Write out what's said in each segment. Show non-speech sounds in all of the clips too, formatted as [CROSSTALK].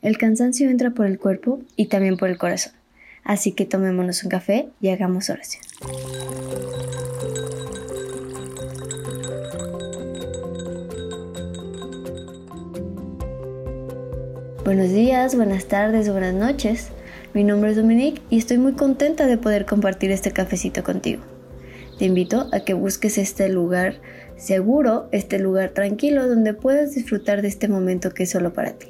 El cansancio entra por el cuerpo y también por el corazón. Así que tomémonos un café y hagamos oración. Buenos días, buenas tardes, buenas noches. Mi nombre es Dominique y estoy muy contenta de poder compartir este cafecito contigo. Te invito a que busques este lugar seguro, este lugar tranquilo donde puedas disfrutar de este momento que es solo para ti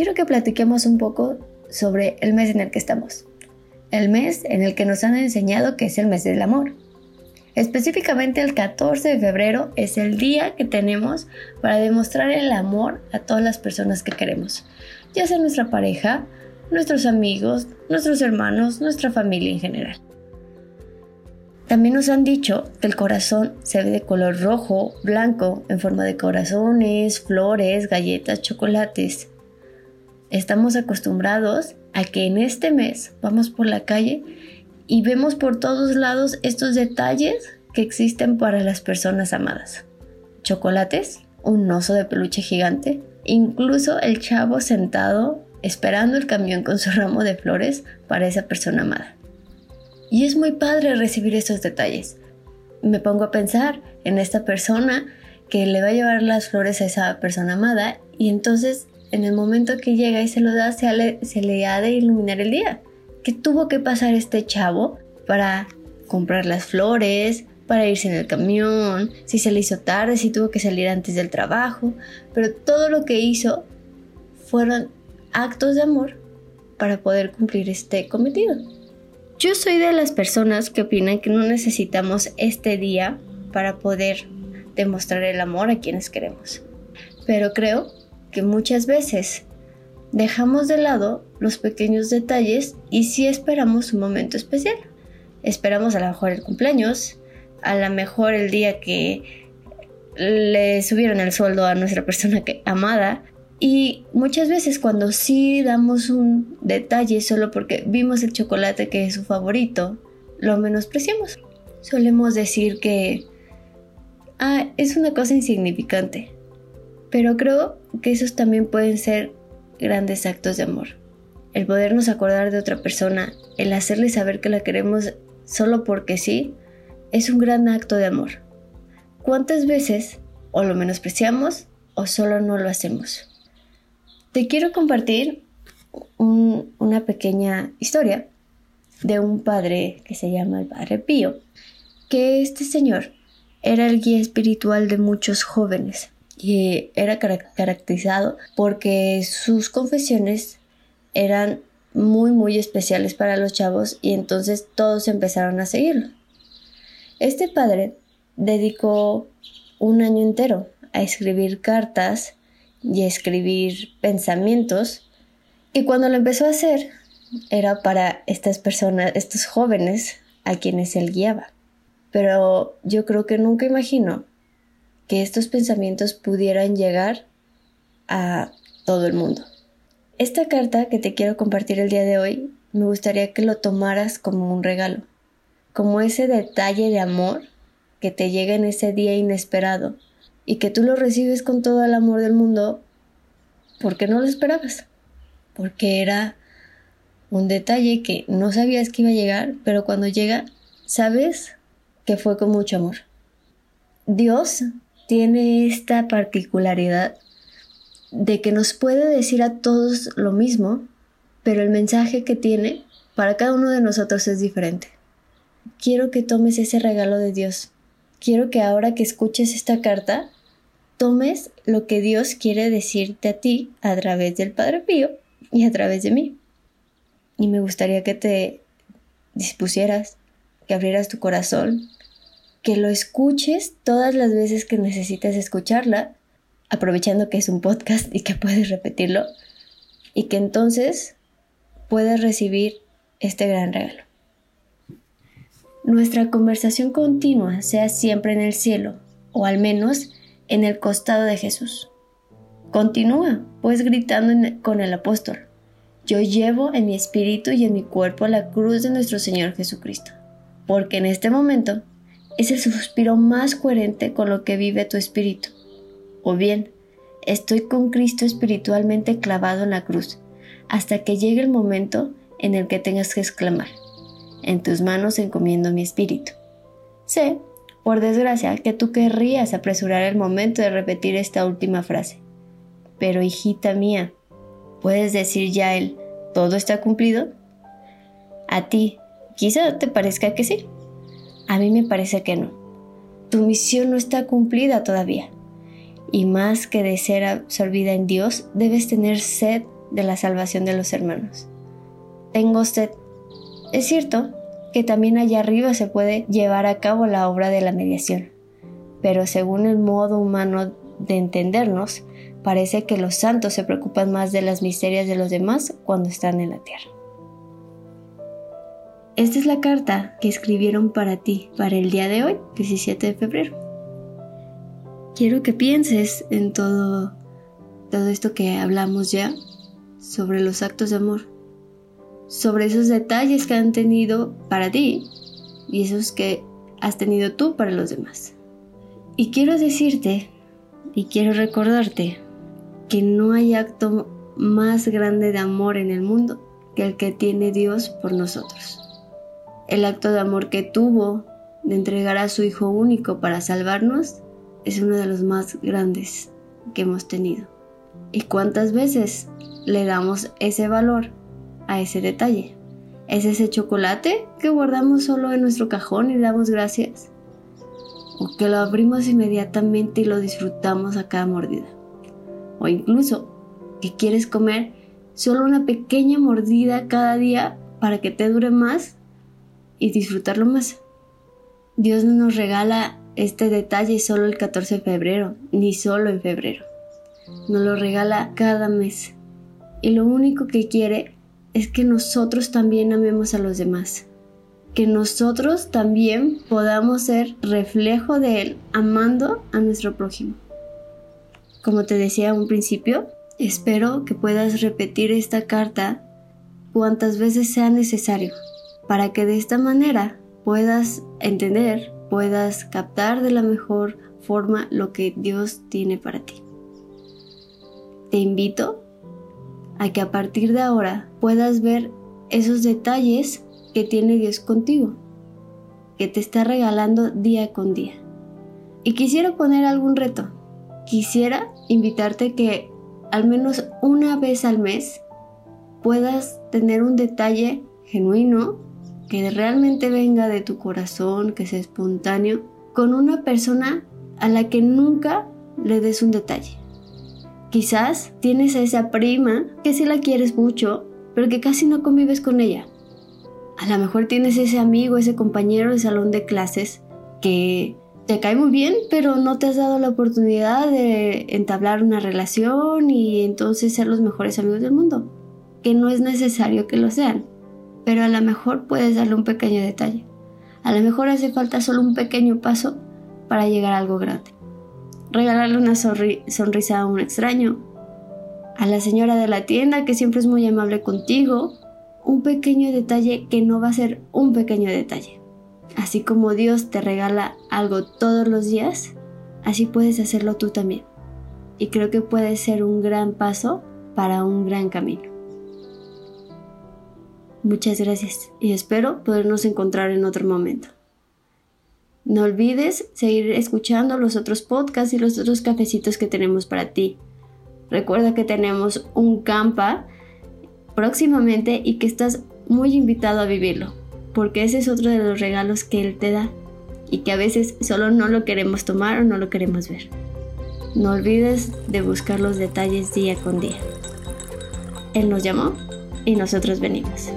quiero que platiquemos un poco sobre el mes en el que estamos. El mes en el que nos han enseñado que es el mes del amor. Específicamente el 14 de febrero es el día que tenemos para demostrar el amor a todas las personas que queremos, ya sea nuestra pareja, nuestros amigos, nuestros hermanos, nuestra familia en general. También nos han dicho que el corazón se ve de color rojo, blanco, en forma de corazones, flores, galletas, chocolates estamos acostumbrados a que en este mes vamos por la calle y vemos por todos lados estos detalles que existen para las personas amadas. Chocolates, un oso de peluche gigante, incluso el chavo sentado esperando el camión con su [LAUGHS] ramo de flores para esa persona amada. Y es muy padre recibir esos detalles. Me pongo a pensar en esta persona que le va a llevar las flores a esa persona amada y entonces en el momento que llega y se lo da, se le, ha de iluminar el día. ¿Qué tuvo que pasar este chavo para comprar las flores, para irse en el camión, si se le hizo tarde, si tuvo que salir antes del trabajo, pero todo lo que hizo fueron actos de amor para poder cumplir este cometido. Yo soy de las personas que opinan que no necesitamos este día para poder demostrar el amor a quienes queremos. Pero creo que muchas veces dejamos de lado los pequeños detalles y sí esperamos un momento especial. Esperamos a lo mejor el cumpleaños, a lo mejor el día que le subieron el sueldo a nuestra [LAUGHS] persona que, amada. Y muchas veces cuando sí damos un detalle solo porque vimos el chocolate que es su favorito, lo menospreciamos. Solemos decir que ah, es una cosa insignificante. Pero creo que esos también pueden ser grandes actos de amor. El podernos acordar de otra persona, el hacerle saber que la queremos solo porque sí, es un gran acto de amor. ¿Cuántas veces o lo menospreciamos o solo no lo hacemos? Te quiero compartir una pequeña historia de un padre que se llama el Padre Pío, que este señor era el guía espiritual de muchos jóvenes era caracterizado porque sus confesiones eran muy muy especiales para los chavos y entonces todos empezaron a seguirlo. Este padre dedicó un año entero a escribir cartas y a escribir pensamientos y cuando lo empezó a hacer era para estas personas, estos jóvenes a quienes él guiaba. Pero yo creo que nunca imaginó que estos pensamientos pudieran llegar a todo el mundo. Esta carta que te quiero compartir el día de hoy, me gustaría que lo tomaras como un regalo, como ese detalle de amor que te llega en ese día inesperado y que tú lo recibes con todo el amor del mundo porque no lo esperabas, porque era un detalle que no sabías que iba a llegar, pero cuando llega, sabes que fue con mucho amor. Dios tiene esta particularidad de que nos puede decir a todos lo mismo, pero el mensaje que tiene para cada uno de nosotros es diferente. Quiero que tomes ese regalo de Dios. Quiero que ahora que escuches esta carta, tomes lo que Dios quiere decirte a ti a través del Padre Pío y a través de mí. Y me gustaría que te dispusieras, que abrieras tu corazón, que lo escuches todas las veces que necesites escucharla, aprovechando que es un podcast y que puedes repetirlo, y que entonces puedas recibir este gran regalo. Nuestra conversación continua sea siempre en el cielo, o al menos en el costado de Jesús. Continúa, pues gritando con el apóstol, yo llevo en mi espíritu y en mi cuerpo la cruz de nuestro Señor Jesucristo, porque en este momento es el suspiro más coherente con lo que vive tu espíritu. O bien, Estoy con Cristo espiritualmente clavado en la cruz, hasta que llegue el momento en el que tengas que exclamar, en tus manos encomiendo mi espíritu. Sé, por desgracia, que tú querrías apresurar el momento de repetir esta última frase. Pero hijita mía, ¿puedes decir ya el todo está cumplido? A ti, quizá te parezca que sí. A mí me parece que no. Tu misión no está cumplida todavía. Y más que de ser absorbida en Dios, debes tener sed de la salvación de los hermanos. Tengo sed. Es cierto que también allá arriba se puede llevar a cabo la obra de la mediación, pero según el modo humano de entendernos, parece que los santos se preocupan más de las miserias de los demás cuando están en la tierra. Esta es la carta que escribieron para ti para el día de hoy, 17 de febrero. Quiero que pienses en todo, todo esto que hablamos ya sobre los actos de amor, sobre esos detalles que han tenido para ti y esos que has tenido tú para los demás. Y quiero decirte y quiero recordarte que no hay acto más grande de amor en el mundo que el que tiene Dios por nosotros. El acto de amor que tuvo de entregar a su Hijo único para salvarnos es uno de los más grandes que hemos tenido. ¿Y cuántas veces le damos ese valor a ese detalle? ¿Es ese chocolate que guardamos solo en nuestro cajón y damos gracias? ¿O que lo abrimos inmediatamente y lo disfrutamos a cada mordida? ¿O incluso que quieres comer solo una pequeña mordida cada día para que te dure más y disfrutarlo más. Dios no nos regala este detalle solo el 14 de febrero, ni solo en febrero. Nos lo regala cada mes. Y lo único que quiere es que nosotros también amemos a los demás. Que nosotros también podamos ser reflejo de Él, amando a nuestro prójimo. Como te decía a un principio, espero que puedas repetir esta carta cuantas veces sea necesario para que de esta manera puedas entender, puedas captar de la mejor forma lo que Dios tiene para ti. Te invito a que a partir de ahora puedas ver esos detalles que tiene Dios contigo, que te está regalando día con día. Y quisiera poner algún reto. Quisiera invitarte que al menos una vez al mes puedas tener un detalle genuino que realmente venga de tu corazón, que sea espontáneo, con una persona a la que nunca le des un detalle. Quizás tienes a esa prima que sí la quieres mucho, pero que casi no convives con ella. A lo mejor tienes ese amigo, ese compañero de salón de clases que te cae muy bien, pero no te has dado la oportunidad de entablar una relación y entonces ser los mejores amigos del mundo. Que no es necesario que lo sean pero a lo mejor puedes darle un pequeño detalle. A lo mejor hace falta solo un pequeño paso para llegar a algo grande. Regalarle una sonrisa a un extraño, a la señora de la tienda que siempre es muy amable contigo, un pequeño detalle que no va a ser un pequeño detalle. Así como Dios te regala algo todos los días, así puedes hacerlo tú también. Y creo que puede ser un gran paso para un gran camino. Muchas gracias y espero podernos encontrar en otro momento. No olvides seguir escuchando los otros podcasts y los otros cafecitos que tenemos para ti. Recuerda que tenemos un campa próximamente y que estás muy invitado a vivirlo, porque ese es otro de los regalos que Él te da y que a veces solo no lo queremos tomar o no lo queremos ver. No olvides de buscar los detalles día con día. Él nos llamó y nosotros venimos.